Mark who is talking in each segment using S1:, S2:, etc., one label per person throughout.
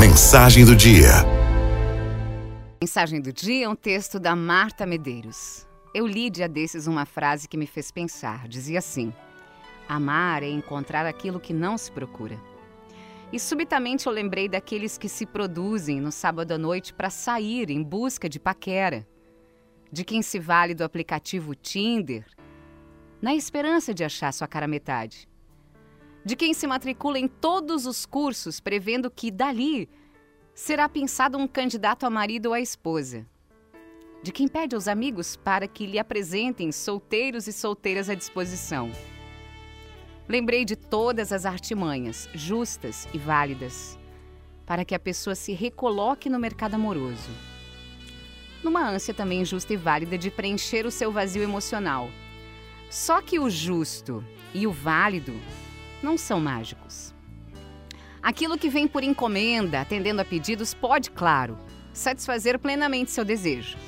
S1: Mensagem do dia.
S2: Mensagem do dia é um texto da Marta Medeiros. Eu li dia desses uma frase que me fez pensar. Dizia assim: Amar é encontrar aquilo que não se procura. E subitamente eu lembrei daqueles que se produzem no sábado à noite para sair em busca de paquera, de quem se vale do aplicativo Tinder, na esperança de achar sua cara metade de quem se matricula em todos os cursos, prevendo que dali será pensado um candidato a marido ou a esposa. De quem pede aos amigos para que lhe apresentem solteiros e solteiras à disposição. Lembrei de todas as artimanhas, justas e válidas, para que a pessoa se recoloque no mercado amoroso. Numa ânsia também justa e válida de preencher o seu vazio emocional. Só que o justo e o válido não são mágicos. Aquilo que vem por encomenda, atendendo a pedidos, pode, claro, satisfazer plenamente seu desejo.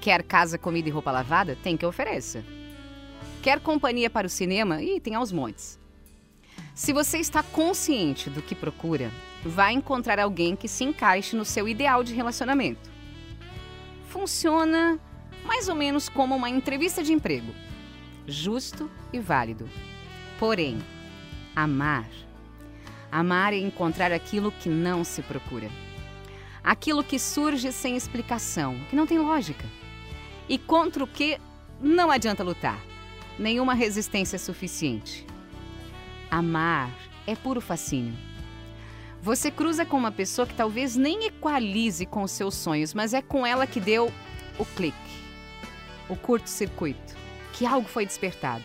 S2: Quer casa, comida e roupa lavada? Tem que ofereça. Quer companhia para o cinema? Ih, tem aos montes. Se você está consciente do que procura, vai encontrar alguém que se encaixe no seu ideal de relacionamento. Funciona mais ou menos como uma entrevista de emprego. Justo e válido. Porém, amar. Amar é encontrar aquilo que não se procura. Aquilo que surge sem explicação, que não tem lógica. E contra o que não adianta lutar. Nenhuma resistência é suficiente. Amar é puro fascínio. Você cruza com uma pessoa que talvez nem equalize com os seus sonhos, mas é com ela que deu o clique, o curto-circuito, que algo foi despertado.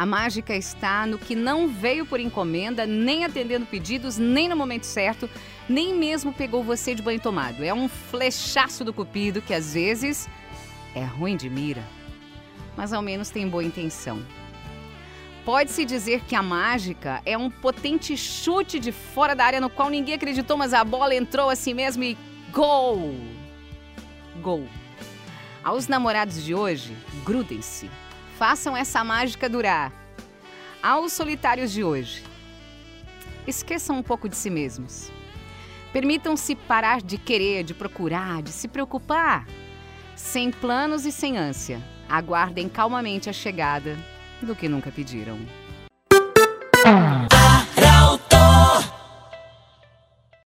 S2: A mágica está no que não veio por encomenda, nem atendendo pedidos, nem no momento certo, nem mesmo pegou você de banho tomado. É um flechaço do cupido que às vezes é ruim de mira, mas ao menos tem boa intenção. Pode-se dizer que a mágica é um potente chute de fora da área no qual ninguém acreditou, mas a bola entrou assim mesmo e gol! Gol. Aos namorados de hoje, grudem-se Façam essa mágica durar. Aos solitários de hoje, esqueçam um pouco de si mesmos. Permitam-se parar de querer, de procurar, de se preocupar. Sem planos e sem ânsia, aguardem calmamente a chegada do que nunca pediram.